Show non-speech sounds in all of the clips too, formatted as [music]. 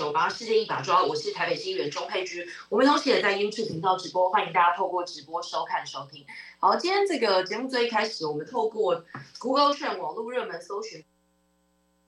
九八世界一把抓，我是台北新园钟佩君。我们同时也在 YouTube 频道直播，欢迎大家透过直播收看收听。好，今天这个节目最一开始，我们透过 Google 圈网络热门搜寻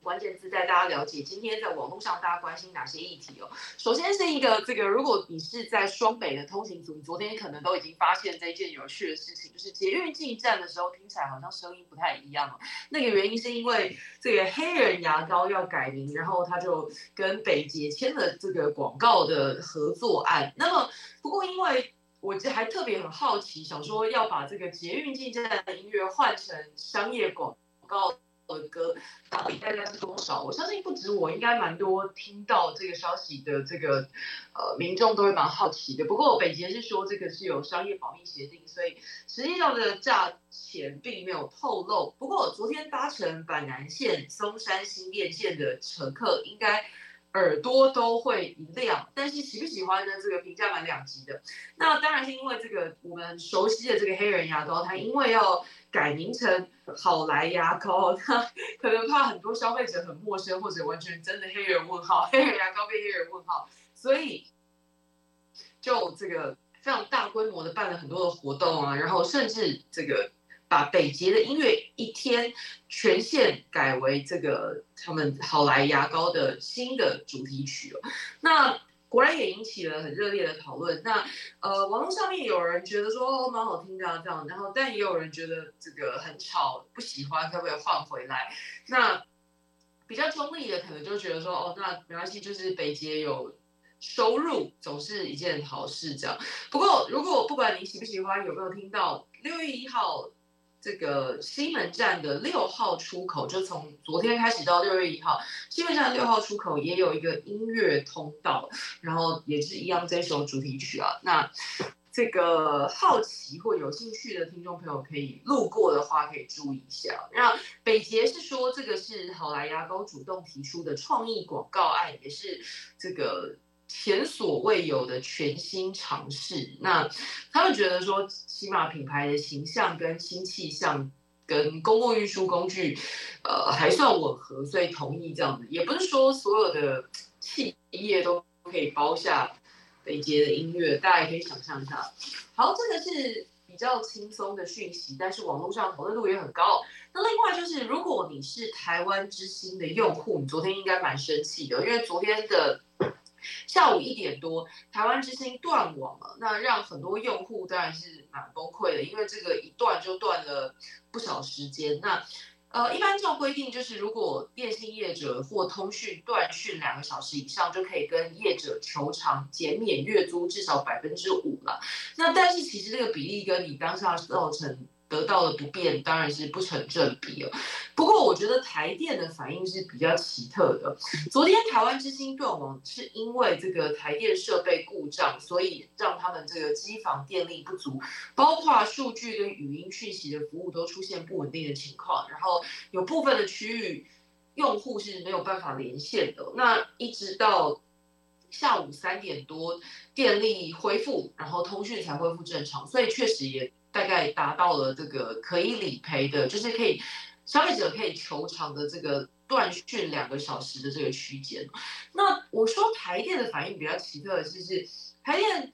关键字，带大家了解今天在网络上大家关心哪些议题哦。首先是一个这个，如果你是在双北的通行族，你昨天可能都已经发现这一件有趣的事情，就是捷运进站的时候听起来好像声音不太一样。那个原因是因为这个黑人牙膏要改名，然后他就跟北捷签了这个广告的合作案。那么不过因为我这还特别很好奇，想说要把这个捷运进站的音乐换成商业广告的歌，到底大概是多少？我相信不止我，应该蛮多听到这个消息的这个呃民众都会蛮好奇的。不过北捷是说这个是有商业保密协定，所以实际上的价钱并没有透露。不过昨天搭乘板南线松山新店线的乘客应该。耳朵都会一亮，但是喜不喜欢呢？这个评价蛮两极的。那当然是因为这个我们熟悉的这个黑人牙膏，它因为要改名成好来牙膏，它可能怕很多消费者很陌生，或者完全真的黑人问号，黑人牙膏被黑人问号，所以就这个非常大规模的办了很多的活动啊，然后甚至这个。把北捷的音乐一天全线改为这个他们好来牙膏的新的主题曲了，那果然也引起了很热烈的讨论。那呃，网络上面有人觉得说哦蛮好听的这样，然后但也有人觉得这个很吵不喜欢，可不可以换回来？那比较中立的可能就觉得说哦那没关系，就是北捷有收入总是一件好事这样。不过如果不管你喜不喜欢，有没有听到六月一号？这个西门站的六号出口，就从昨天开始到六月一号，西门站六号出口也有一个音乐通道，然后也是一样这首主题曲啊。那这个好奇或有兴趣的听众朋友可以路过的话，可以注意一下。那北捷是说这个是好来牙膏主动提出的创意广告案，也是这个。前所未有的全新尝试，那他们觉得说，起码品牌的形象跟新气象跟公共运输工具，呃，还算吻合，所以同意这样子。也不是说所有的企业都可以包下北捷的音乐，大家也可以想象一下。好，这个是比较轻松的讯息，但是网络上讨论度也很高。那另外就是，如果你是台湾之星的用户，你昨天应该蛮生气的，因为昨天的。下午一点多，台湾之星断网了，那让很多用户当然是蛮崩溃的，因为这个一断就断了不少时间。那呃，一般这种规定就是，如果电信业者或通讯断讯两个小时以上，就可以跟业者求偿减免月租至少百分之五了。那但是其实这个比例跟你当下造成。得到的不便当然是不成正比了。不过我觉得台电的反应是比较奇特的。昨天台湾之星断网是因为这个台电设备故障，所以让他们这个机房电力不足，包括数据跟语音讯息的服务都出现不稳定的情况。然后有部分的区域用户是没有办法连线的。那一直到下午三点多电力恢复，然后通讯才恢复正常。所以确实也。大概达到了这个可以理赔的，就是可以消费者可以求偿的这个断讯两个小时的这个区间。那我说台电的反应比较奇特的是，是台电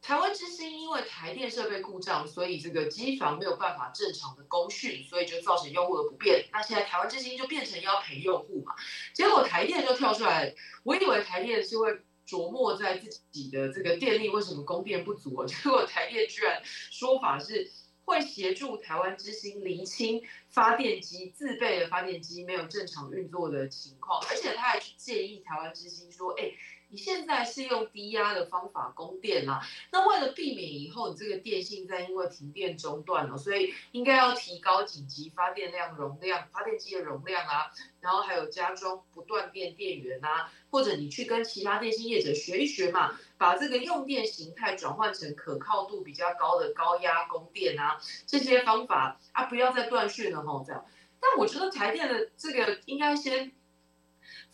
台湾之星因为台电设备故障，所以这个机房没有办法正常的供讯，所以就造成用户的不便。那现在台湾之星就变成要赔用户嘛？结果台电就跳出来，我以为台电是会。琢磨在自己的这个电力为什么供电不足啊？[laughs] 结果台电居然说法是会协助台湾之星厘清发电机自备的发电机没有正常运作的情况，而且他还去建议台湾之星说：“哎。”你现在是用低压的方法供电啦，那为了避免以后你这个电信在因为停电中断了，所以应该要提高紧急发电量容量，发电机的容量啊，然后还有加装不断电电源啊，或者你去跟其他电信业者学一学嘛，把这个用电形态转换成可靠度比较高的高压供电啊，这些方法啊，不要再断讯了吼，这样。但我觉得台电的这个应该先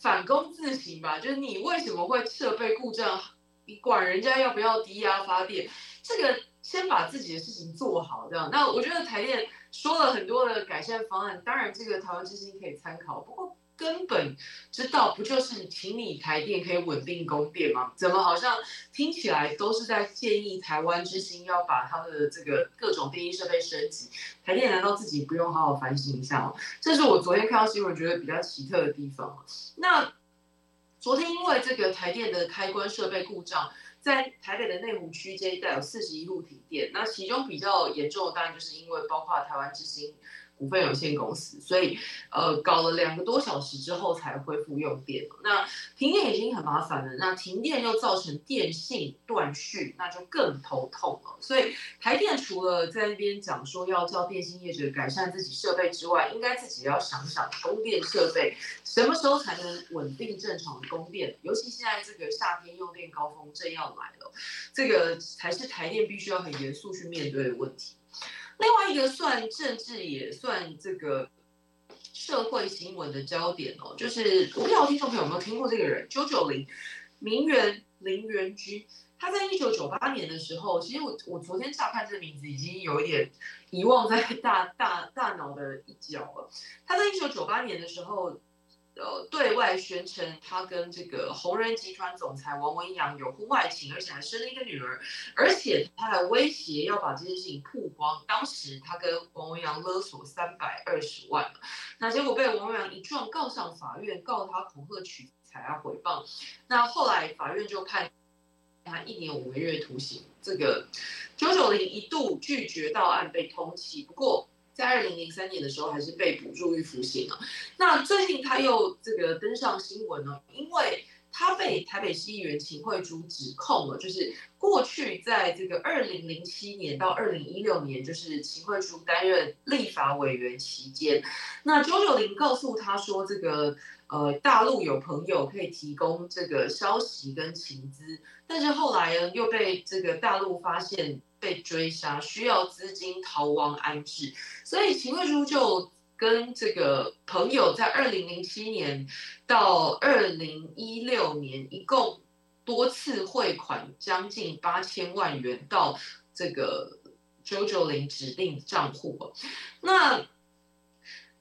反攻自省吧，就是你为什么会设备故障？你管人家要不要低压发电？这个先把自己的事情做好，这样。那我觉得台电说了很多的改善方案，当然这个台湾之星可以参考，不过。根本知道不就是请你台电可以稳定供电吗？怎么好像听起来都是在建议台湾之星要把它的这个各种电力设备升级？台电难道自己不用好好反省一下吗？这是我昨天看到新闻觉得比较奇特的地方。那昨天因为这个台电的开关设备故障，在台北的内湖区这一带有四十一路停电。那其中比较严重的当然就是因为包括台湾之星。股份有限公司，所以呃搞了两个多小时之后才恢复用电。那停电已经很麻烦了，那停电又造成电信断续，那就更头痛了。所以台电除了在那边讲说要叫电信业者改善自己设备之外，应该自己要想想供电设备什么时候才能稳定正常供电。尤其现在这个夏天用电高峰正要来了，这个才是台电必须要很严肃去面对的问题。另外一个算政治也算这个社会新闻的焦点哦，就是我不知道听众朋友有没有听过这个人，九九零名媛林元君，他在一九九八年的时候，其实我我昨天乍看这个名字已经有一点遗忘在大大大脑的一角了。他在一九九八年的时候。呃，对外宣称他跟这个红人集团总裁王文阳有婚外情，而且还生了一个女儿，而且他还威胁要把这件事情曝光。当时他跟王文阳勒索三百二十万那结果被王文阳一状告上法院，告他恐吓取财啊诽谤。那后来法院就判他一年五个月徒刑。这个九九零一度拒绝到案被通缉，不过。在二零零三年的时候，还是被捕入狱服刑了。那最近他又这个登上新闻呢，因为他被台北市议员秦惠珠指控了，就是过去在这个二零零七年到二零一六年，就是秦惠珠担任立法委员期间，那九九零告诉他说，这个呃大陆有朋友可以提供这个消息跟情资，但是后来呢又被这个大陆发现。被追杀，需要资金逃亡安置，所以秦惠珠就跟这个朋友在二零零七年到二零一六年，一共多次汇款将近八千万元到这个九九零指定账户。那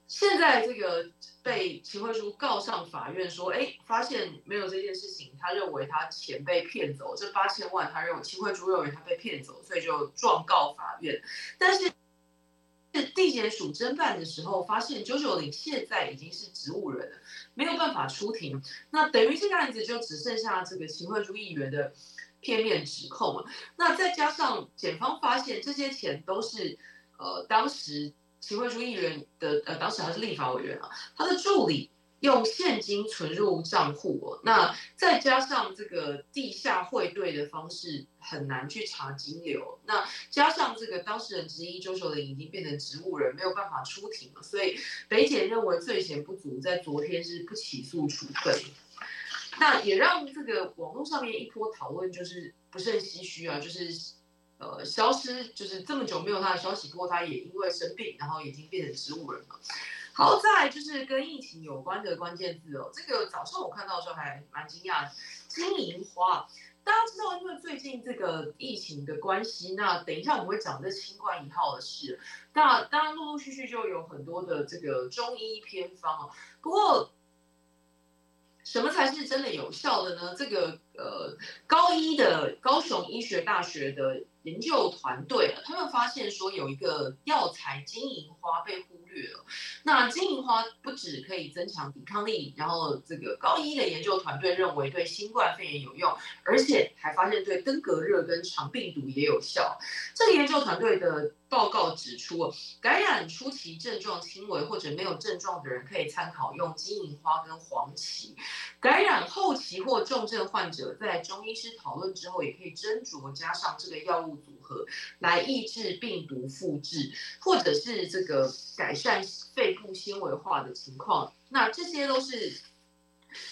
现在这个。被秦惠珠告上法院，说，哎，发现没有这件事情，他认为他钱被骗走，这八千万，他认为秦惠珠认为他被骗走，所以就状告法院。但是，地检署侦办的时候，发现九九零现在已经是植物人了，没有办法出庭，那等于这个案子就只剩下这个秦惠珠议员的片面指控了。那再加上检方发现这些钱都是，呃，当时。秦慧珠议员的呃，当时还是立法委员啊，他的助理用现金存入账户，那再加上这个地下汇兑的方式很难去查金流，那加上这个当事人之一周秀玲已经变成植物人，没有办法出庭了，所以北检认为罪嫌不足，在昨天是不起诉处分，那也让这个网络上面一波讨论就是不甚唏嘘啊，就是。呃，消失就是这么久没有他的消息，不过他也因为生病，然后已经变成植物人了。好在就是跟疫情有关的关键字哦，这个早上我看到的时候还蛮惊讶，金银花。大家知道，因为最近这个疫情的关系，那等一下我们会讲这新冠一号的事。那当然陆陆续续就有很多的这个中医偏方哦，不过。什么才是真的有效的呢？这个呃，高一的高雄医学大学的研究团队，他们发现说有一个药材金银花被忽那金银花不止可以增强抵抗力，然后这个高一的研究团队认为对新冠肺炎有用，而且还发现对登革热跟肠病毒也有效。这个研究团队的。报告指出，感染初期症状轻微或者没有症状的人可以参考用金银花跟黄芪；感染后期或重症患者在中医师讨论之后，也可以斟酌加上这个药物组来抑制病毒复制，或者是这个改善肺部纤维化的情况。那这些都是。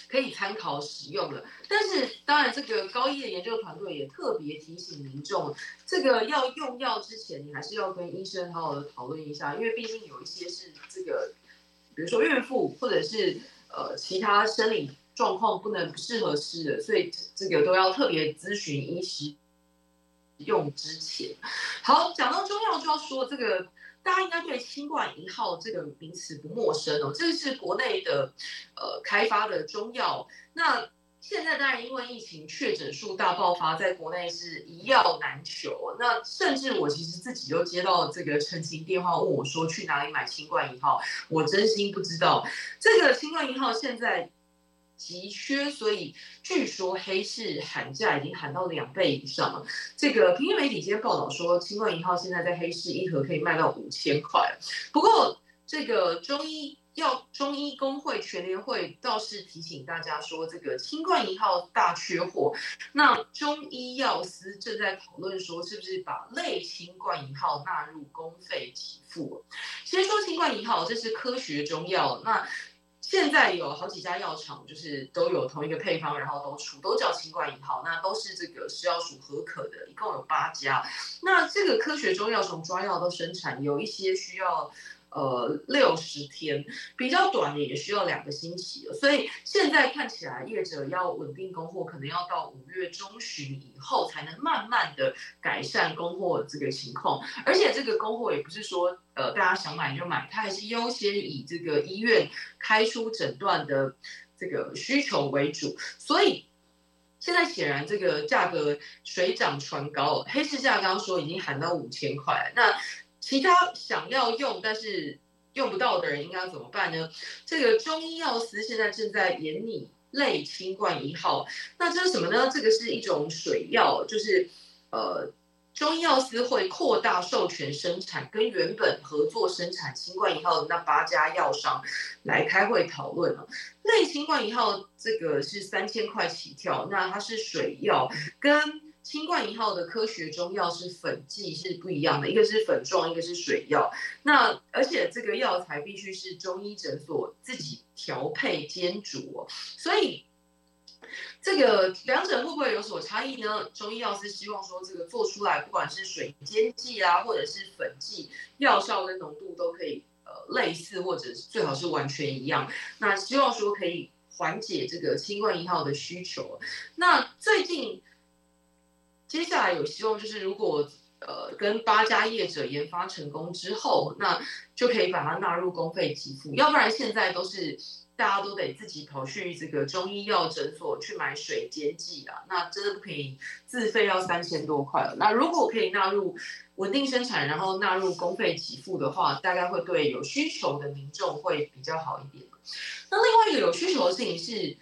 可以参考使用的，但是当然，这个高一的研究团队也特别提醒民众，这个要用药之前，你还是要跟医生好好的讨论一下，因为毕竟有一些是这个比如说孕妇或者是呃其他生理状况不能不适合吃的，所以这个都要特别咨询医师用之前。好，讲到中药就要说这个。大家应该对“新冠一号”这个名词不陌生哦，这个是国内的呃开发的中药。那现在当然因为疫情确诊数大爆发，在国内是一药难求。那甚至我其实自己都接到这个澄清电话，问我说去哪里买“新冠一号”，我真心不知道。这个“新冠一号”现在。急缺，所以据说黑市喊价已经喊到两倍以上了。这个平面媒体今天报道说，清冠一号现在在黑市一盒可以卖到五千块。不过，这个中医药中医工会全联会倒是提醒大家说，这个清冠一号大缺货。那中医药司正在讨论说，是不是把类清冠一号纳入公费给付？先说清冠一号，这是科学中药。那现在有好几家药厂，就是都有同一个配方，然后都出，都叫新冠一号，那都是这个食药署合可的，一共有八家。那这个科学中药从抓药到生产，有一些需要。呃，六十天比较短的也需要两个星期，所以现在看起来业者要稳定供货，可能要到五月中旬以后才能慢慢的改善供货这个情况。而且这个供货也不是说呃大家想买就买，它还是优先以这个医院开出诊断的这个需求为主。所以现在显然这个价格水涨船高，黑市价刚刚说已经喊到五千块，那。其他想要用但是用不到的人应该怎么办呢？这个中医药司现在正在研拟类清冠一号，那这是什么呢？这个是一种水药，就是呃中医药司会扩大授权生产，跟原本合作生产清冠一号的那八家药商来开会讨论了。类清冠一号这个是三千块起跳，那它是水药跟。新冠一号的科学中药是粉剂是不一样的，一个是粉状，一个是水药。那而且这个药材必须是中医诊所自己调配煎煮，所以这个两者会不会有所差异呢？中医药是希望说这个做出来，不管是水煎剂啊，或者是粉剂，药效跟浓度都可以呃类似，或者最好是完全一样。那希望说可以缓解这个新冠一号的需求。那最近。接下来有希望，就是如果呃跟八家业者研发成功之后，那就可以把它纳入公费给付。要不然现在都是大家都得自己跑去这个中医药诊所去买水煎剂啊，那真的不便宜，自费要三千多块了。那如果可以纳入稳定生产，然后纳入公费给付的话，大概会对有需求的民众会比较好一点。那另外一个有需求的事情是。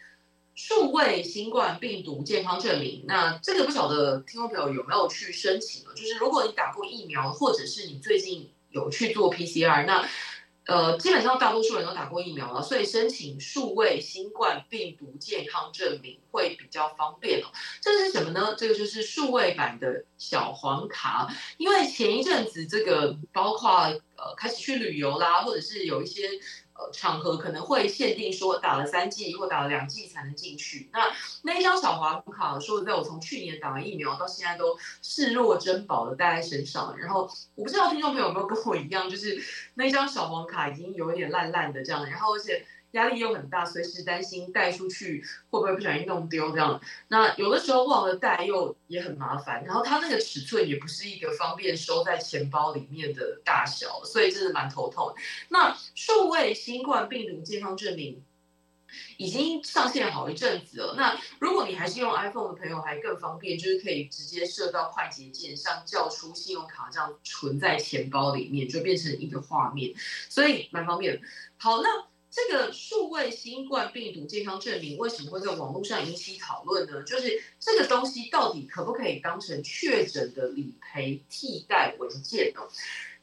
数位新冠病毒健康证明，那这个不晓得听众朋友有没有去申请？就是如果你打过疫苗，或者是你最近有去做 PCR，那呃，基本上大多数人都打过疫苗了，所以申请数位新冠病毒健康证明会比较方便哦。这是什么呢？这个就是数位版的小黄卡，因为前一阵子这个包括呃开始去旅游啦，或者是有一些。场合可能会限定说打了三剂或打了两剂才能进去。那那一张小黄卡，说实在，我从去年打完疫苗到现在都视若珍宝的带在身上。然后我不知道听众朋友有没有跟我一样，就是那一张小黄卡已经有点烂烂的这样。然后而且。压力又很大，随时担心带出去会不会不小心弄丢这样。那有的时候忘了带又也很麻烦，然后它那个尺寸也不是一个方便收在钱包里面的大小，所以真的蛮头痛。那数位新冠病毒健康证明已经上线好一阵子了。那如果你还是用 iPhone 的朋友，还更方便，就是可以直接设到快捷键，像叫出信用卡这样存在钱包里面，就变成一个画面，所以蛮方便。好，那。这个数位新冠病毒健康证明为什么会在网络上引起讨论呢？就是这个东西到底可不可以当成确诊的理赔替代文件呢？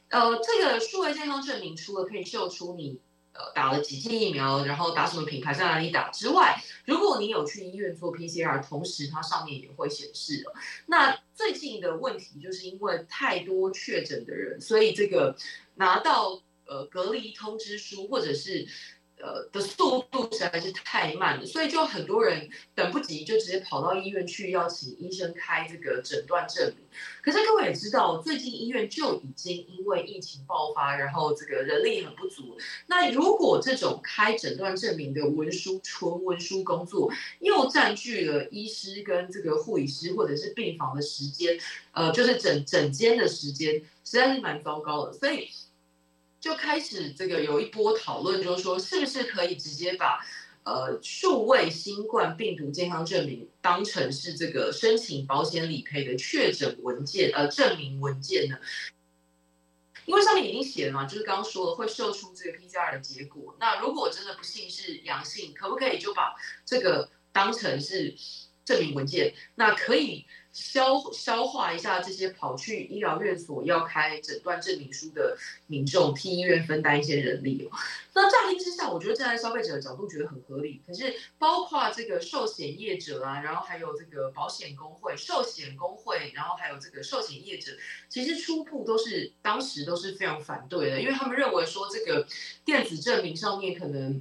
呃，这个数位健康证明除了可以秀出你呃打了几剂疫苗，然后打什么品牌在哪里打之外，如果你有去医院做 PCR，同时它上面也会显示了。那最近的问题就是因为太多确诊的人，所以这个拿到呃隔离通知书或者是。呃的速度实在是太慢了，所以就很多人等不及就直接跑到医院去要请医生开这个诊断证明。可是各位也知道，最近医院就已经因为疫情爆发，然后这个人力很不足。那如果这种开诊断证明的文书纯文书工作又占据了医师跟这个护理师或者是病房的时间，呃，就是整整间的时间，实在是蛮糟糕的。所以。就开始这个有一波讨论，就是说是不是可以直接把呃数位新冠病毒健康证明当成是这个申请保险理赔的确诊文件呃证明文件呢？因为上面已经写了嘛，就是刚刚说了会秀出这个 PCR 的结果。那如果真的不幸是阳性，可不可以就把这个当成是证明文件？那可以。消消化一下这些跑去医疗院所要开诊断证明书的民众，替医院分担一些人力哦。那乍听之下，我觉得站在消费者的角度觉得很合理。可是，包括这个寿险业者啊，然后还有这个保险工会、寿险工会，然后还有这个寿险业者，其实初步都是当时都是非常反对的，因为他们认为说这个电子证明上面可能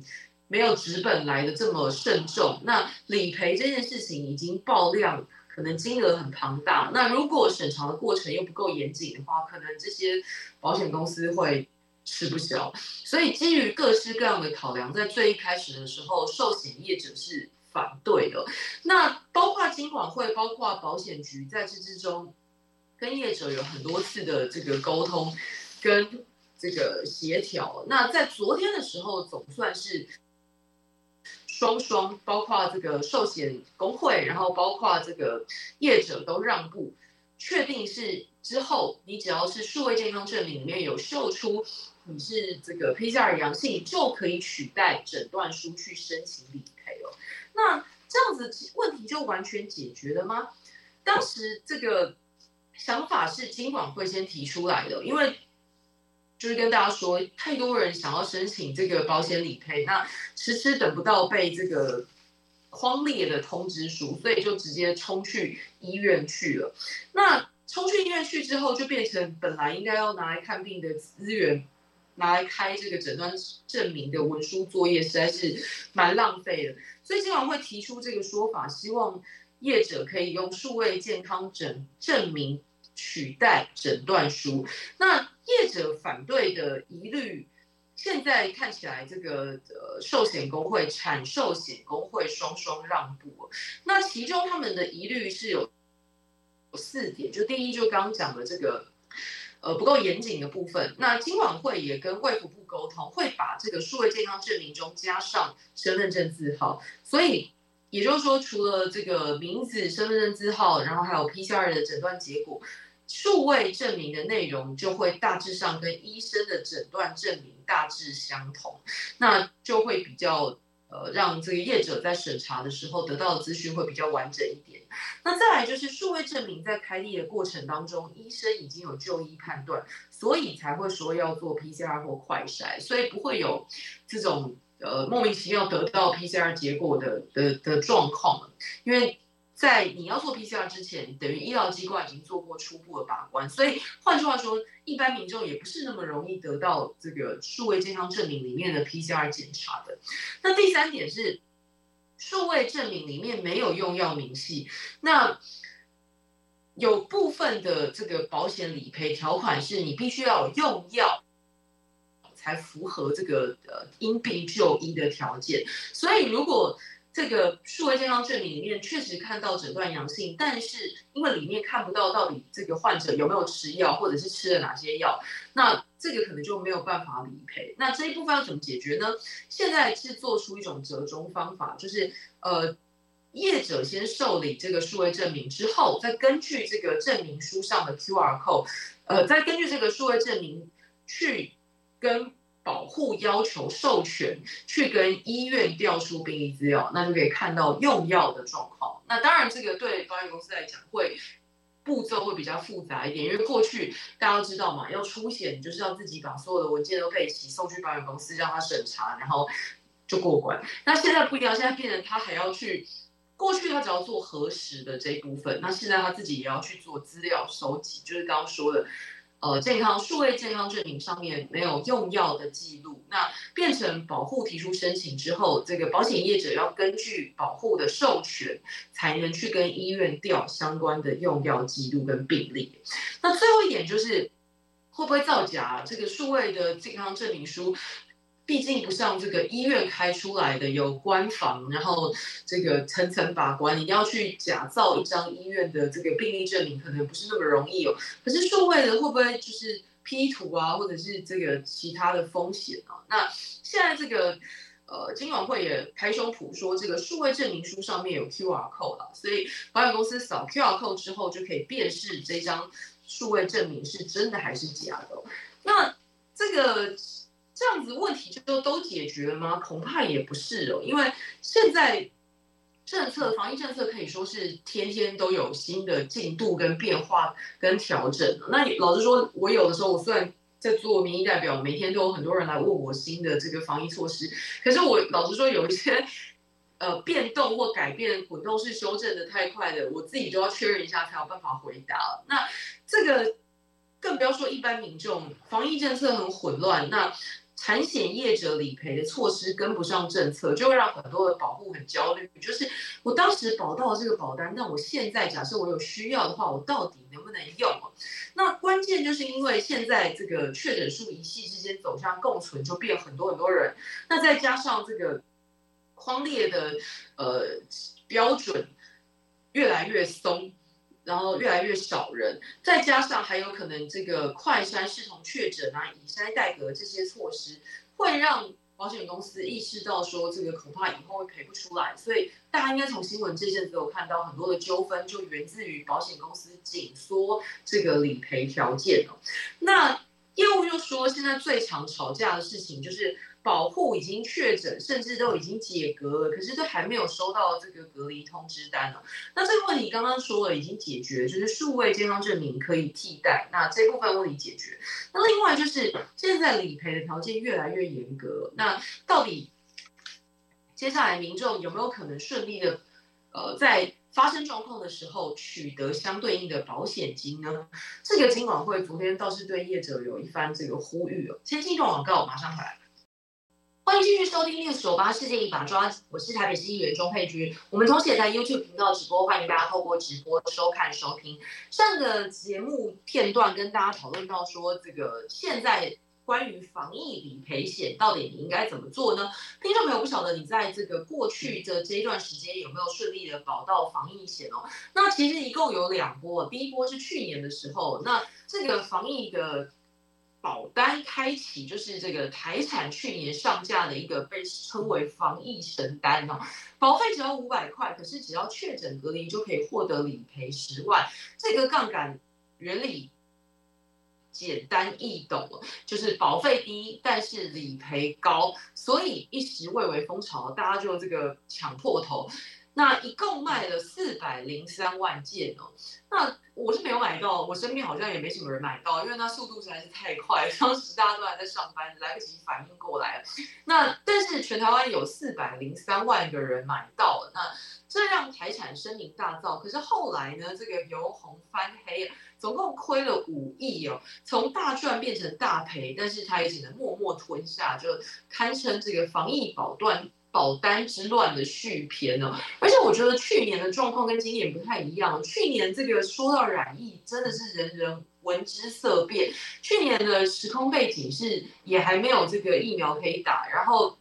没有纸本来的这么慎重。那理赔这件事情已经爆量。可能金额很庞大，那如果审查的过程又不够严谨的话，可能这些保险公司会吃不消。所以基于各式各样的考量，在最一开始的时候，寿险业者是反对的。那包括金管会、包括保险局在这之中，跟业者有很多次的这个沟通跟这个协调。那在昨天的时候，总算是。双双包括这个寿险工会，然后包括这个业者都让步，确定是之后，你只要是数位健康证明里面有秀出你是这个 PCR 阳性，就可以取代诊断书去申请理赔哦。那这样子问题就完全解决了吗？当时这个想法是金管会先提出来的，因为。就是跟大家说，太多人想要申请这个保险理赔，那迟迟等不到被这个框列的通知书，所以就直接冲去医院去了。那冲去医院去之后，就变成本来应该要拿来看病的资源，拿来开这个诊断证明的文书作业，实在是蛮浪费的。所以经常会提出这个说法，希望业者可以用数位健康证证明。取代诊断书，那业者反对的疑虑，现在看起来这个呃寿险工会、产寿险工会双双让步。那其中他们的疑虑是有四点，就第一就刚刚讲的这个呃不够严谨的部分。那今晚会也跟卫福部沟通，会把这个数位健康证明中加上身份证字号，所以也就是说，除了这个名字、身份证字号，然后还有 PCR 的诊断结果。数位证明的内容就会大致上跟医生的诊断证明大致相同，那就会比较呃让这个业者在审查的时候得到的资讯会比较完整一点。那再来就是数位证明在开立的过程当中，医生已经有就医判断，所以才会说要做 PCR 或快筛，所以不会有这种呃莫名其妙得到 PCR 结果的的的状况，因为。在你要做 PCR 之前，等于医疗机关已经做过初步的把关，所以换句话说，一般民众也不是那么容易得到这个数位健康证明里面的 PCR 检查的。那第三点是，数位证明里面没有用药明细，那有部分的这个保险理赔条款是你必须要用药，才符合这个呃因病就医的条件。所以如果这个数位健康证明里面确实看到诊断阳性，但是因为里面看不到到底这个患者有没有吃药，或者是吃了哪些药，那这个可能就没有办法理赔。那这一部分要怎么解决呢？现在是做出一种折中方法，就是呃，业者先受理这个数位证明之后，再根据这个证明书上的 QR code，呃，再根据这个数位证明去跟。保护要求授权去跟医院调出病历资料，那就可以看到用药的状况。那当然，这个对保险公司来讲会步骤会比较复杂一点，因为过去大家都知道嘛，要出险就是要自己把所有的文件都备齐送去保险公司让他审查，然后就过关。那现在不一样，现在变成他还要去，过去他只要做核实的这一部分，那现在他自己也要去做资料收集，就是刚刚说的。呃，健康数位健康证明上面没有用药的记录，那变成保护提出申请之后，这个保险业者要根据保护的授权，才能去跟医院调相关的用药记录跟病例。那最后一点就是会不会造假？这个数位的健康证明书。毕竟不像这个医院开出来的有官房，然后这个层层把关，你要去假造一张医院的这个病历证明，可能不是那么容易哦。可是数位的会不会就是 P 图啊，或者是这个其他的风险啊？那现在这个呃，金管会也开胸脯说，这个数位证明书上面有 QR code 了，所以保险公司扫 QR code 之后，就可以辨识这张数位证明是真的还是假的。那这个。这样子问题就都解决了吗？恐怕也不是哦，因为现在政策防疫政策可以说是天天都有新的进度跟变化跟调整。那你老实说，我有的时候我虽然在做民意代表，每天都有很多人来问我新的这个防疫措施，可是我老实说，有一些 [laughs] 呃变动或改变滚动式修正的太快的，我自己都要确认一下才有办法回答。那这个更不要说一般民众，防疫政策很混乱，那。产险业者理赔的措施跟不上政策，就会让很多的保护很焦虑。就是我当时保到这个保单，那我现在假设我有需要的话，我到底能不能用？那关键就是因为现在这个确诊数一系之间走向共存，就变很多很多人。那再加上这个框列的呃标准越来越松。然后越来越少人，再加上还有可能这个快筛视同确诊啊，以筛代隔这些措施，会让保险公司意识到说这个恐怕以后会赔不出来，所以大家应该从新闻这阵子有看到很多的纠纷，就源自于保险公司紧缩这个理赔条件哦。那业务又说，现在最常吵架的事情就是。保护已经确诊，甚至都已经解隔了，可是都还没有收到这个隔离通知单呢。那这个问题刚刚说了已经解决，就是数位健康证明可以替代，那这部分问题解决。那另外就是现在理赔的条件越来越严格，那到底接下来民众有没有可能顺利的，呃，在发生状况的时候取得相对应的保险金呢？这个金管会昨天倒是对业者有一番这个呼吁哦。先进一段广告，马上回来。欢迎继续收听《六九八世界一把抓》，我是台北市议员钟佩君。我们同时也在 YouTube 频道直播，欢迎大家透过直播收看收听。上个节目片段跟大家讨论到说，这个现在关于防疫理赔险到底你应该怎么做呢？听众朋友不晓得你在这个过去的这一段时间有没有顺利的保到防疫险哦？那其实一共有两波，第一波是去年的时候，那这个防疫的。保单开启就是这个台产去年上架的一个被称为防疫神单哦，保费只要五百块，可是只要确诊隔离就可以获得理赔十万。这个杠杆原理简单易懂，就是保费低，但是理赔高，所以一时蔚为风潮，大家就这个抢破头。那一共卖了四百零三万件哦，那我是没有买到，我身边好像也没什么人买到，因为那速度实在是太快，当时大家都还在上班，来不及反应过来。那但是全台湾有四百零三万个人买到了，那这让台产声名大噪。可是后来呢，这个由红翻黑，总共亏了五亿哦，从大赚变成大赔，但是他也只能默默吞下，就堪称这个防疫保断。保单之乱的续篇呢，[laughs] 而且我觉得去年的状况跟今年不太一样。去年这个说到染疫，真的是人人闻之色变。去年的时空背景是也还没有这个疫苗可以打，然后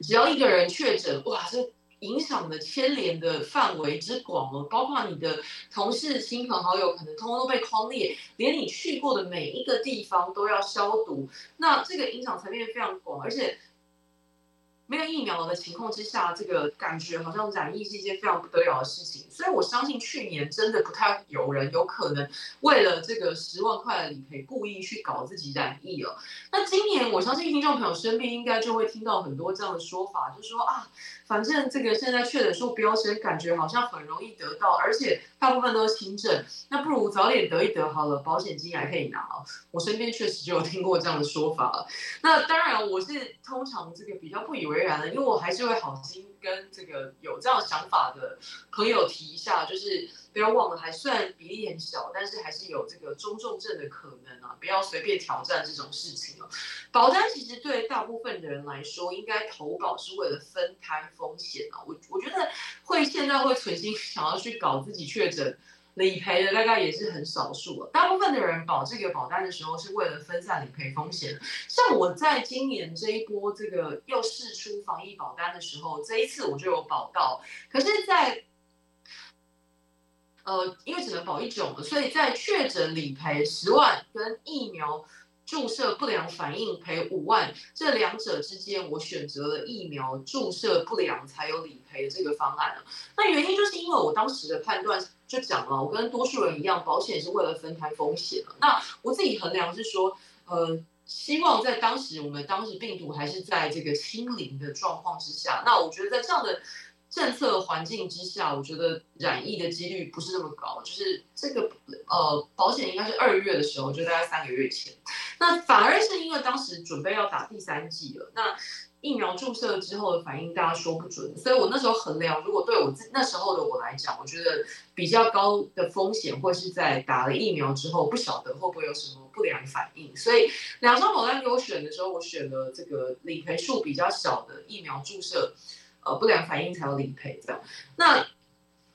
只要一个人确诊，哇，这影响的牵连的范围之广哦，包括你的同事、亲朋好友，可能通通都被框列，连你去过的每一个地方都要消毒。那这个影响层面非常广，而且。没有疫苗的情况之下，这个感觉好像染疫是一件非常不得了的事情，所以我相信去年真的不太有人有可能为了这个十万块的理赔故意去搞自己染疫了。那今年我相信听众朋友身边应该就会听到很多这样的说法，就说啊，反正这个现在确诊数飙升，感觉好像很容易得到，而且大部分都是轻症，那不如早点得一得好了，保险金还可以拿。我身边确实就有听过这样的说法了。那当然，我是通常这个比较不以为。然的，因为我还是会好心跟这个有这样想法的朋友提一下，就是不要忘了，还算比例很小，但是还是有这个中重症的可能啊，不要随便挑战这种事情啊。保单其实对大部分的人来说，应该投保是为了分摊风险啊。我我觉得会现在会存心想要去搞自己确诊。理赔的大概也是很少数啊，大部分的人保这个保单的时候是为了分散理赔风险。像我在今年这一波这个又试出防疫保单的时候，这一次我就有保到。可是，在呃，因为只能保一种，所以在确诊理赔十万跟疫苗。注射不良反应赔五万，这两者之间，我选择了疫苗注射不良才有理赔的这个方案那原因就是因为我当时的判断就讲了，我跟多数人一样，保险是为了分摊风险那我自己衡量是说，呃，希望在当时我们当时病毒还是在这个清零的状况之下，那我觉得在这样的。政策环境之下，我觉得染疫的几率不是那么高。就是这个呃，保险应该是二月的时候，就大概三个月前。那反而是因为当时准备要打第三剂了，那疫苗注射之后的反应大家说不准，所以我那时候衡量，如果对我自那时候的我来讲，我觉得比较高的风险会是在打了疫苗之后，不晓得会不会有什么不良反应。所以两张保单给我选的时候，我选了这个理赔数比较小的疫苗注射。呃，不良反应才有理赔这样。那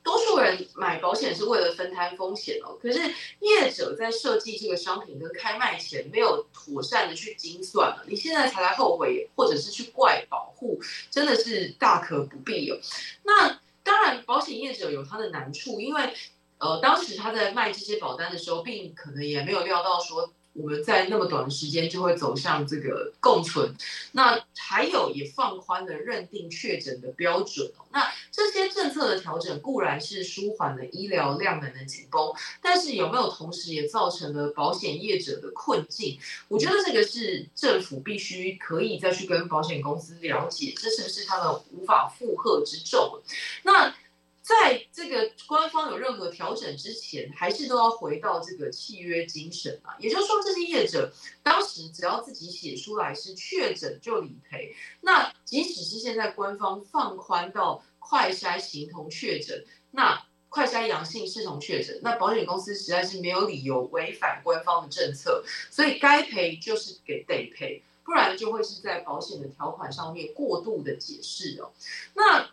多数人买保险是为了分摊风险哦。可是业者在设计这个商品跟开卖前没有妥善的去精算了，你现在才来后悔，或者是去怪保护，真的是大可不必哦。那当然，保险业者有他的难处，因为呃，当时他在卖这些保单的时候，并可能也没有料到说。我们在那么短的时间就会走向这个共存，那还有也放宽了认定确诊的标准哦。那这些政策的调整固然是舒缓了医疗量能的紧绷，但是有没有同时也造成了保险业者的困境？我觉得这个是政府必须可以再去跟保险公司了解，这是不是他们无法负荷之重？那。在这个官方有任何调整之前，还是都要回到这个契约精神啊。也就是说，这些业者当时只要自己写出来是确诊就理赔，那即使是现在官方放宽到快筛形同确诊，那快筛阳性视同确诊，那保险公司实在是没有理由违反官方的政策，所以该赔就是给得赔，不然就会是在保险的条款上面过度的解释哦。那。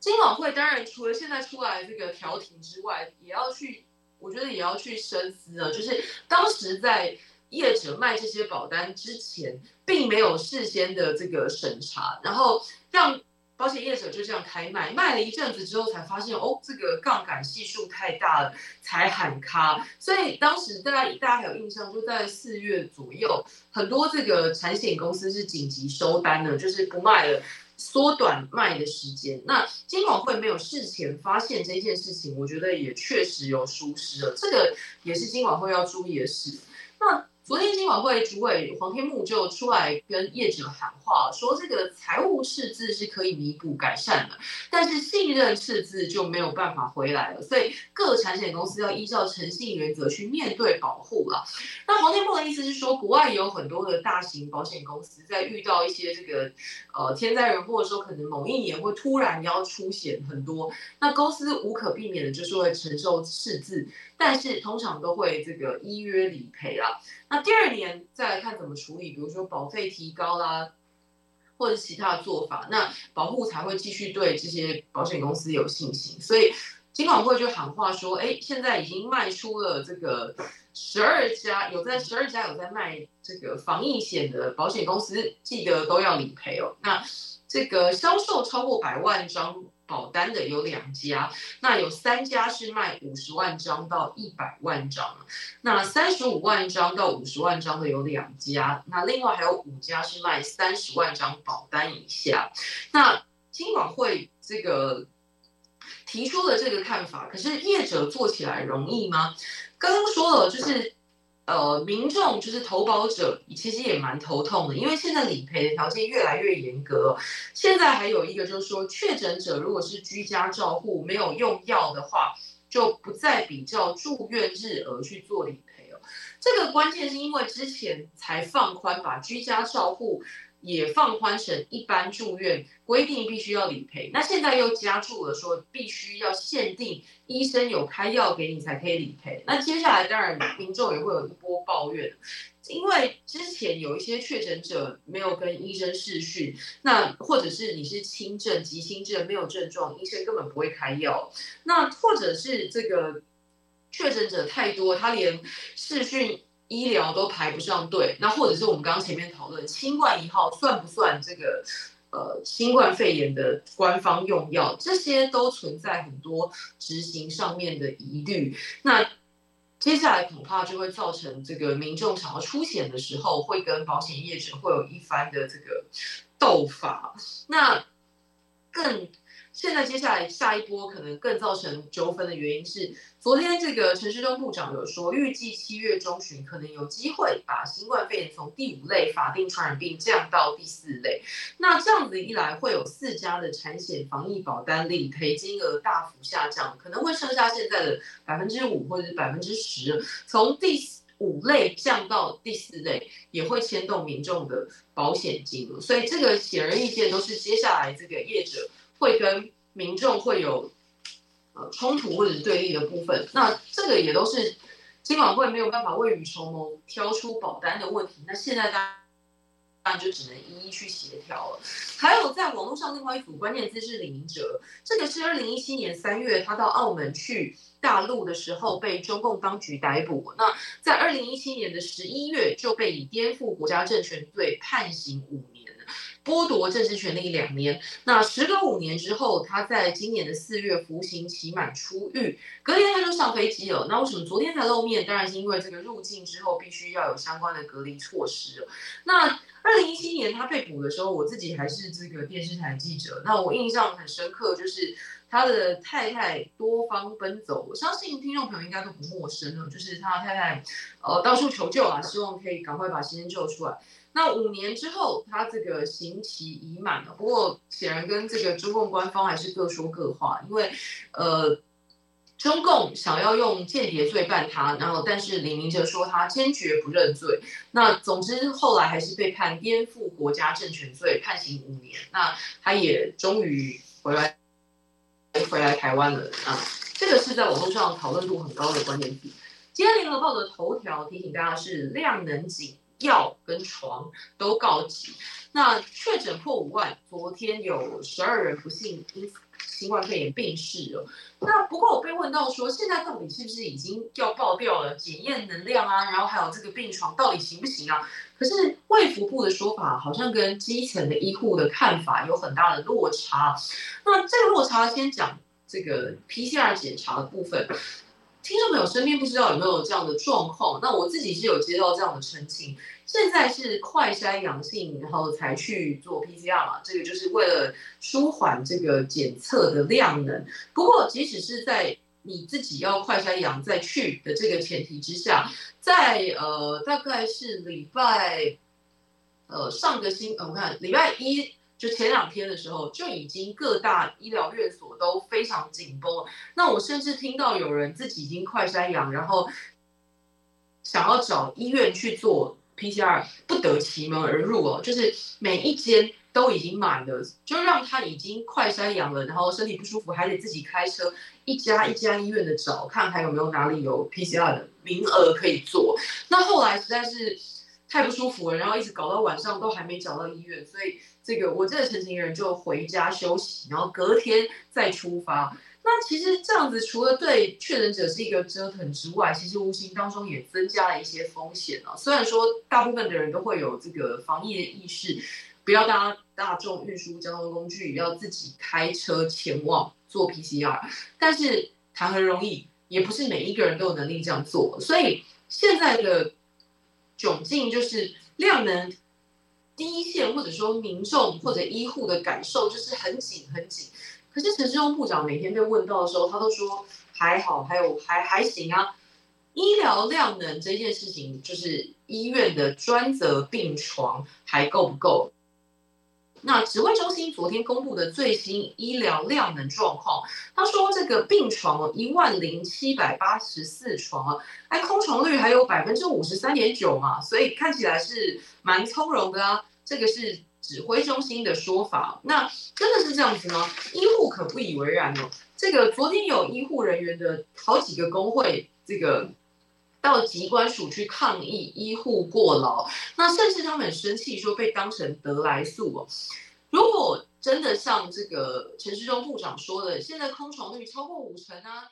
金管会当然除了现在出来这个调停之外，也要去，我觉得也要去深思啊。就是当时在业者卖这些保单之前，并没有事先的这个审查，然后让保险业者就这样开卖，卖了一阵子之后才发现，哦，这个杠杆系数太大了，才喊卡。所以当时大家大家还有印象，就在四月左右，很多这个产险公司是紧急收单的，就是不卖了。缩短卖的时间，那金管会没有事前发现这件事情，我觉得也确实有疏失了，这个也是金管会要注意的事。那。昨天金管会主委黄天木就出来跟业者喊话，说这个财务赤字是可以弥补改善的，但是信任赤字就没有办法回来了，所以各产险公司要依照诚信原则去面对保护了。那黄天木的意思是说，国外有很多的大型保险公司在遇到一些这个呃天灾人祸的时候，可能某一年会突然要出险很多，那公司无可避免的就是会承受赤字。但是通常都会这个依约理赔啦。那第二年再来看怎么处理，比如说保费提高啦，或者其他的做法，那保护才会继续对这些保险公司有信心。所以金管会就喊话说，哎，现在已经卖出了这个十二家，有在十二家有在卖这个防疫险的保险公司，记得都要理赔哦。那这个销售超过百万张。保单的有两家，那有三家是卖五十万张到一百万张，那三十五万张到五十万张的有两家，那另外还有五家是卖三十万张保单以下。那金管会这个提出了这个看法，可是业者做起来容易吗？刚刚说了，就是。呃，民众就是投保者，其实也蛮头痛的，因为现在理赔的条件越来越严格。现在还有一个就是说，确诊者如果是居家照护没有用药的话，就不再比较住院日额去做理赔哦。这个关键是因为之前才放宽，把居家照护也放宽成一般住院规定必须要理赔，那现在又加注了说必须要限定医生有开药给你才可以理赔。那接下来当然民众也会有一波抱怨，因为之前有一些确诊者没有跟医生视讯，那或者是你是轻症、急轻症没有症状，医生根本不会开药，那或者是这个确诊者太多，他连视讯。医疗都排不上队，那或者是我们刚刚前面讨论，新冠一号算不算这个呃新冠肺炎的官方用药？这些都存在很多执行上面的疑虑。那接下来恐怕就会造成这个民众想要出险的时候，会跟保险业者会有一番的这个斗法。那更。现在接下来下一波可能更造成纠纷的原因是，昨天这个陈时中部长有说，预计七月中旬可能有机会把新冠肺炎从第五类法定传染病降到第四类。那这样子一来，会有四家的产险防疫保单理赔金额大幅下降，可能会剩下现在的百分之五或者百分之十。从第五类降到第四类，也会牵动民众的保险金额。所以这个显而易见，都是接下来这个业者。会跟民众会有呃冲突或者对立的部分，那这个也都是金管会没有办法未雨绸缪挑出保单的问题。那现在当然就只能一一去协调了。还有在网络上另外一组关键字是李明哲，这个是二零一七年三月他到澳门去大陆的时候被中共当局逮捕，那在二零一七年的十一月就被以颠覆国家政权罪判刑五年。剥夺政治权利两年，那时隔五年之后，他在今年的四月服刑期满出狱，隔天他就上飞机了。那为什么昨天才露面？当然是因为这个入境之后必须要有相关的隔离措施。那二零一七年他被捕的时候，我自己还是这个电视台记者，那我印象很深刻，就是他的太太多方奔走，我相信听众朋友应该都不陌生了，就是他太太呃到处求救啊，希望可以赶快把先生救出来。那五年之后，他这个刑期已满了。不过，显然跟这个中共官方还是各说各话，因为，呃，中共想要用间谍罪办他，然后但是李明哲说他坚决不认罪。那总之后来还是被判颠覆国家政权罪，判刑五年。那他也终于回来回来台湾了啊！这个是在网络上讨论度很高的关键字。今天联合报的头条提醒大家是量能紧。药跟床都告急，那确诊破五万，昨天有十二人不幸因新冠肺炎病逝了。那不过我被问到说，现在到底是不是已经要爆掉了？检验能量啊，然后还有这个病床到底行不行啊？可是卫福部的说法好像跟基层的医护的看法有很大的落差。那这个落差，先讲这个 PCR 检查的部分。听众朋友身边不知道有没有这样的状况？那我自己是有接到这样的申请，现在是快筛阳性，然后才去做 PCR 嘛，这个就是为了舒缓这个检测的量能。不过，即使是在你自己要快筛阳再去的这个前提之下，在呃大概是礼拜呃上个星呃，我看礼拜一。就前两天的时候，就已经各大医疗院所都非常紧绷。那我甚至听到有人自己已经快筛阳，然后想要找医院去做 PCR，不得其门而入哦。就是每一间都已经满了，就让他已经快筛阳了，然后身体不舒服，还得自己开车一家一家医院的找，看还有没有哪里有 PCR 的名额可以做。那后来实在是太不舒服了，然后一直搞到晚上都还没找到医院，所以。这个我这个成型人就回家休息，然后隔天再出发。那其实这样子，除了对确诊者是一个折腾之外，其实无形当中也增加了一些风险啊。虽然说大部分的人都会有这个防疫的意识，不要搭大众运输交通工具，要自己开车前往做 PCR，但是谈何容易，也不是每一个人都有能力这样做。所以现在的窘境就是量能。第一线或者说民众或者医护的感受就是很紧很紧，可是陈世忠部长每天被问到的时候，他都说还好，还有还还行啊。医疗量能这件事情，就是医院的专责病床还够不够？那指挥中心昨天公布的最新医疗量能状况，他说这个病床一万零七百八十四床啊，哎，空床率还有百分之五十三点九嘛，所以看起来是蛮从容的啊。这个是指挥中心的说法。那真的是这样子吗？医护可不以为然哦。这个昨天有医护人员的好几个工会，这个到机关署去抗议医护过劳，那甚至他们很生气，说被当成得来速哦。如果真的像这个陈世忠部长说的，现在空床率超过五成啊！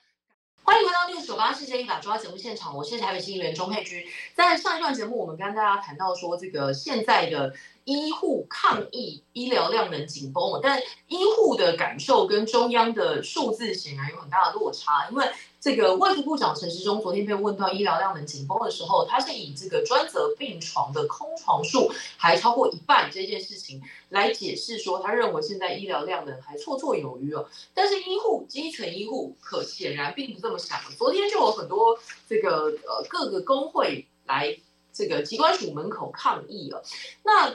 欢迎回到六九八世界一把抓节目现场，我是台北新议员钟佩君。在上一段节目，我们跟大家谈到说，这个现在的医护抗疫医疗量能紧绷，但医护的感受跟中央的数字显然有很大的落差，因为。这个卫福部长陈时中昨天被问到医疗量能紧绷的时候，他是以这个专责病床的空床数还超过一半这件事情来解释说，他认为现在医疗量能还绰绰有余哦。但是医护基层医护可显然并不这么想。昨天就有很多这个呃各个工会来这个机关署门口抗议了。那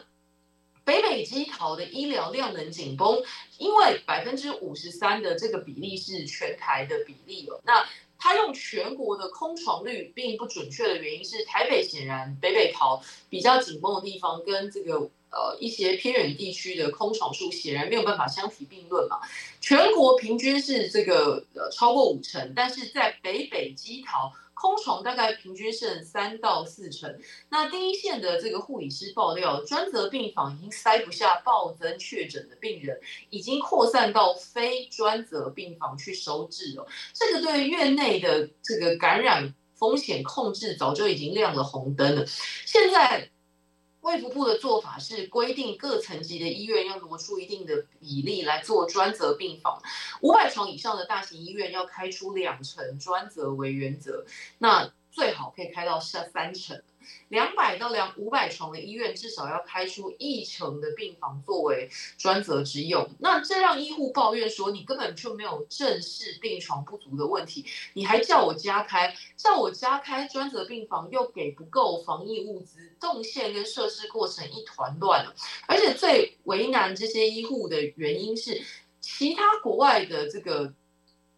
北北基桃的医疗量能紧绷，因为百分之五十三的这个比例是全台的比例哦。那他用全国的空床率并不准确的原因是，台北显然北北桃比较紧绷的地方，跟这个呃一些偏远地区的空床数显然没有办法相提并论嘛。全国平均是这个呃超过五成，但是在北北基桃。空床大概平均剩三到四成，那第一线的这个护理师爆料，专责病房已经塞不下暴增确诊的病人，已经扩散到非专责病房去收治了。这个对院内的这个感染风险控制早就已经亮了红灯了，现在。卫福部的做法是规定各层级的医院要挪出一定的比例来做专责病房，五百床以上的大型医院要开出两成专责为原则，那最好可以开到三三成。两百到两五百床的医院，至少要开出一成的病房作为专责之用。那这让医护抱怨说，你根本就没有正视病床不足的问题，你还叫我加开，叫我加开专责病房，又给不够防疫物资，动线跟设施过程一团乱了。而且最为难这些医护的原因是，其他国外的这个。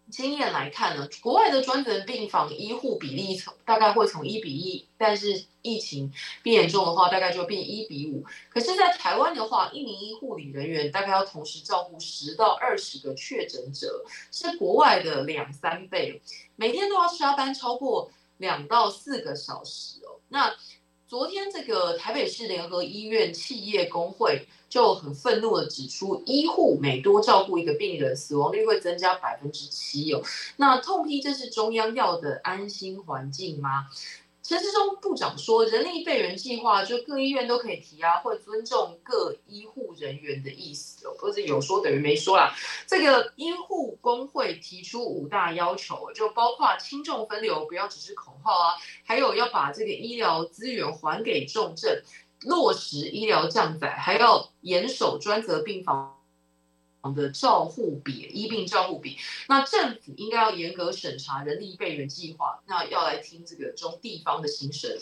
经验来看呢，国外的专责病房医护比例从大概会从一比一，但是疫情变严重的话，大概就变一比五。可是，在台湾的话，一名医护理人员大概要同时照顾十到二十个确诊者，是国外的两三倍，每天都要加班超过两到四个小时哦。那昨天这个台北市联合医院企业工会。就很愤怒的指出，医护每多照顾一个病人，死亡率会增加百分之七哦。那痛批这是中央要的安心环境吗？陈世忠部长说，人力备援计划就各医院都可以提啊，会尊重各医护人员的意思哦，或者有说等于没说啦。这个医护工会提出五大要求，就包括轻重分流，不要只是口号啊，还有要把这个医疗资源还给重症。落实医疗降载，还要严守专责病房的照护比、医病照护比。那政府应该要严格审查人力备援计划。那要来听这个中地方的心声。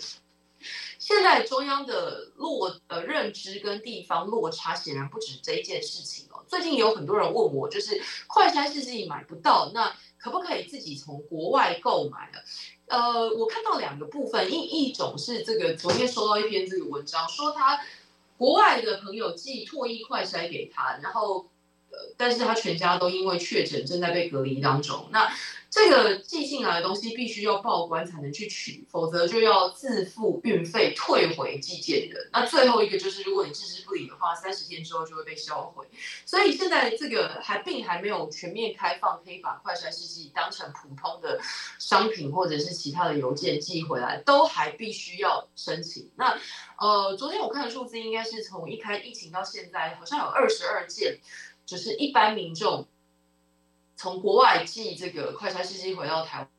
现在中央的落呃认知跟地方落差显然不止这一件事情哦。最近有很多人问我，就是快筛试剂买不到，那可不可以自己从国外购买呢？呃，我看到两个部分，一一种是这个昨天收到一篇这个文章，说他国外的朋友寄唾液快筛给他，然后但是他全家都因为确诊正在被隔离当中，那。这个寄进来的东西必须要报关才能去取，否则就要自付运费退回寄件人。那最后一个就是，如果你置之不理的话，三十天之后就会被销毁。所以现在这个还并还没有全面开放，可以把快筛试剂当成普通的商品或者是其他的邮件寄回来，都还必须要申请。那呃，昨天我看的数字应该是从一开疫情到现在，好像有二十二件，就是一般民众。从国外寄这个快餐试剂回到台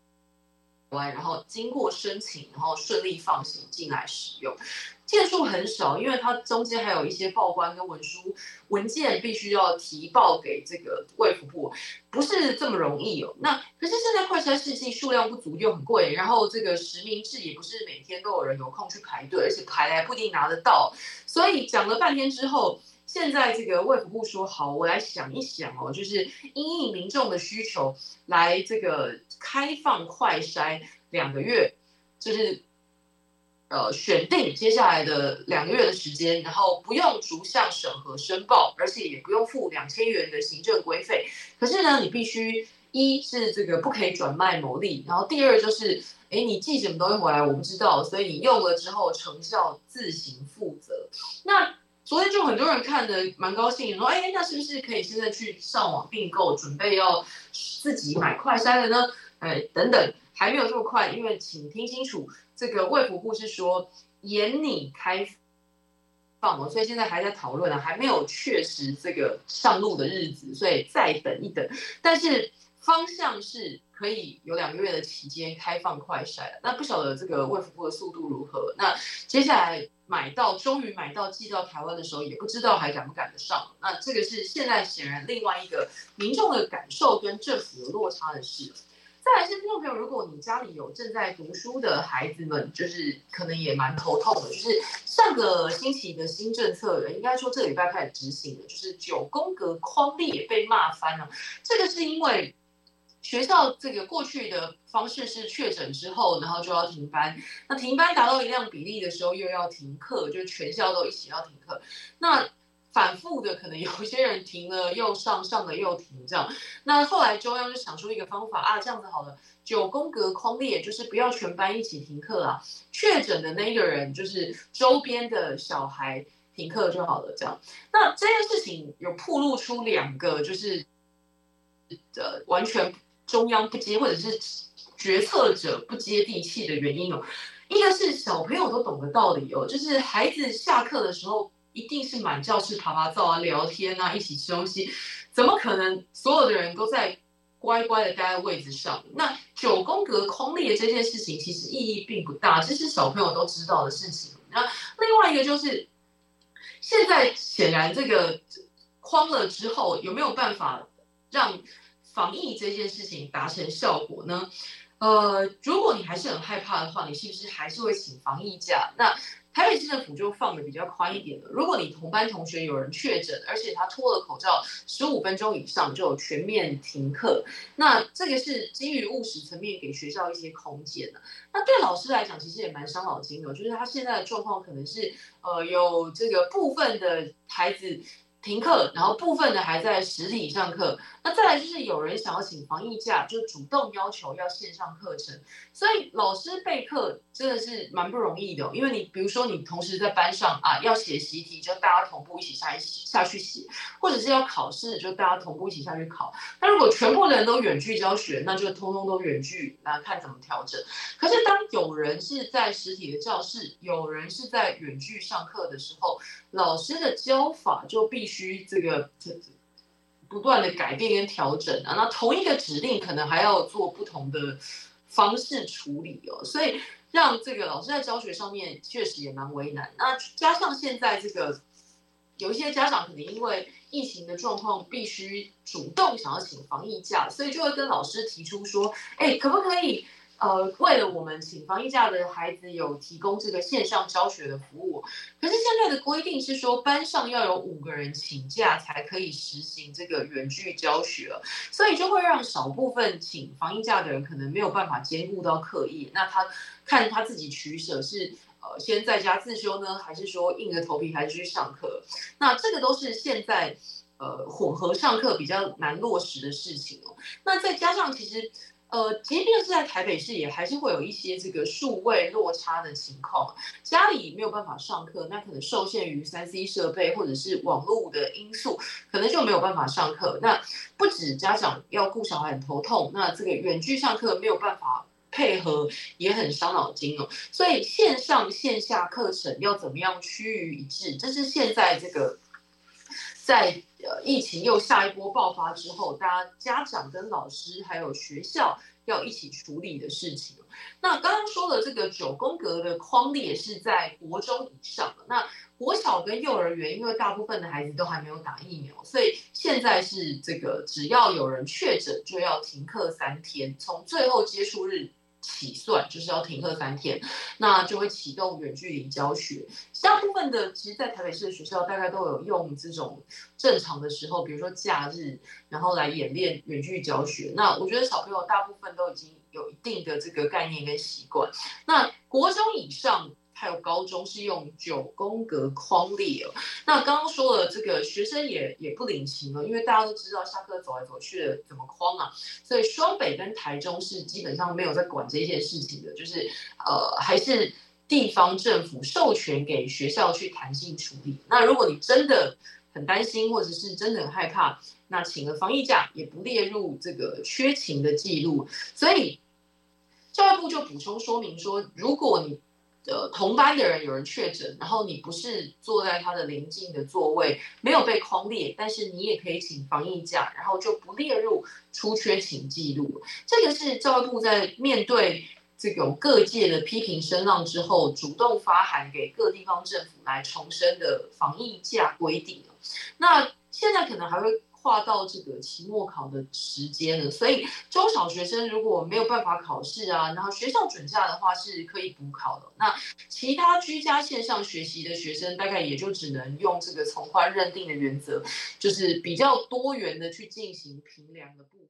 湾，然后经过申请，然后顺利放行进来使用，件数很少，因为它中间还有一些报关跟文书文件必须要提报给这个卫福部，不是这么容易哦。那可是现在快餐试剂数量不足又很贵，然后这个实名制也不是每天都有人有空去排队，而且排来不一定拿得到，所以讲了半天之后。现在这个卫福部说好，我来想一想哦，就是因应民众的需求来这个开放快筛两个月，就是呃选定接下来的两个月的时间，然后不用逐项审核申报，而且也不用付两千元的行政规费。可是呢，你必须一是这个不可以转卖牟利，然后第二就是，哎，你寄什么东西回来我不知道，所以你用了之后成效自行负责。那昨天就很多人看的蛮高兴，说，哎，那是不是可以现在去上网订购，准备要自己买快筛了呢？哎，等等，还没有这么快，因为请听清楚，这个卫福部是说严拟开放哦，所以现在还在讨论呢，还没有确实这个上路的日子，所以再等一等。但是方向是可以有两个月的期间开放快筛，那不晓得这个卫福部的速度如何？那接下来买到，终于买到寄到台湾的时候，也不知道还赶不赶得上。那这个是现在显然另外一个民众的感受跟政府有落差的事。再来是听众朋友，如果你家里有正在读书的孩子们，就是可能也蛮头痛的。就是上个星期的新政策，应该说这礼拜开始执行的，就是九宫格框列被骂翻了。这个是因为学校这个过去的方式是确诊之后，然后就要停班。那停班达到一定比例的时候，又要停课，就全校都一起要停课。那反复的，可能有些人停了又上，上了又停，这样。那后来中央就想出一个方法啊，这样子好了，九宫格框列，就是不要全班一起停课啊，确诊的那个人就是周边的小孩停课就好了，这样。那这件事情有铺露出两个，就是呃完全中央不接或者是决策者不接地气的原因哦。一个是小朋友都懂的道理哦，就是孩子下课的时候。一定是满教室爬爬照啊，聊天啊，一起吃东西，怎么可能所有的人都在乖乖的待在位置上？那九宫格空列这件事情其实意义并不大，这是小朋友都知道的事情。那另外一个就是，现在显然这个框了之后，有没有办法让防疫这件事情达成效果呢？呃，如果你还是很害怕的话，你是不是还是会请防疫假？那？台北市政府就放的比较宽一点了，如果你同班同学有人确诊，而且他脱了口罩十五分钟以上，就全面停课。那这个是基于务实层面给学校一些空间的。那对老师来讲，其实也蛮伤脑筋的，就是他现在的状况可能是，呃，有这个部分的孩子。停课，然后部分的还在实体上课。那再来就是有人想要请防疫假，就主动要求要线上课程。所以老师备课真的是蛮不容易的，因为你比如说你同时在班上啊要写习题，就大家同步一起下下去写，或者是要考试，就大家同步一起下去考。那如果全部人都远距教学，那就通通都远距，那看怎么调整。可是当有人是在实体的教室，有人是在远距上课的时候，老师的教法就必。需这个不断的改变跟调整啊，那同一个指令可能还要做不同的方式处理哦，所以让这个老师在教学上面确实也蛮为难。那加上现在这个有一些家长可能因为疫情的状况，必须主动想要请防疫假，所以就会跟老师提出说：“哎，可不可以？”呃，为了我们请防疫假的孩子有提供这个线上教学的服务，可是现在的规定是说班上要有五个人请假才可以实行这个远距教学，所以就会让少部分请防疫假的人可能没有办法兼顾到课业，那他看他自己取舍是呃先在家自修呢，还是说硬着头皮还是去上课？那这个都是现在呃混合上课比较难落实的事情哦。那再加上其实。呃，即便是在台北市，也还是会有一些这个数位落差的情况。家里没有办法上课，那可能受限于三 C 设备或者是网络的因素，可能就没有办法上课。那不止家长要顾小孩很头痛，那这个远距上课没有办法配合，也很伤脑筋哦。所以线上线下课程要怎么样趋于一致，这是现在这个。在呃疫情又下一波爆发之后，大家家长跟老师还有学校要一起处理的事情。那刚刚说的这个九宫格的框列是在国中以上的，那国小跟幼儿园，因为大部分的孩子都还没有打疫苗，所以现在是这个只要有人确诊就要停课三天，从最后接触日。起算就是要停课三天，那就会启动远距离教学。大部分的其实，在台北市的学校，大概都有用这种正常的时候，比如说假日，然后来演练远距离教学。那我觉得小朋友大部分都已经有一定的这个概念跟习惯。那国中以上。还有高中是用九宫格框列哦。那刚刚说了，这个学生也也不领情了，因为大家都知道下课走来走去的怎么框啊，所以双北跟台中是基本上没有在管这件事情的，就是呃还是地方政府授权给学校去弹性处理。那如果你真的很担心，或者是真的很害怕，那请了防疫假也不列入这个缺勤的记录，所以教育部就补充说明说，如果你的同班的人有人确诊，然后你不是坐在他的邻近的座位，没有被框列，但是你也可以请防疫假，然后就不列入出缺勤记录。这个是教育部在面对这种各界的批评声浪之后，主动发函给各地方政府来重申的防疫假规定。那现在可能还会跨到这个期末考的时间了，所以中小学生如果没有办法考试啊，然后学校准假的话是可以补考的。那其他居家线上学习的学生，大概也就只能用这个从宽认定的原则，就是比较多元的去进行评量的部分。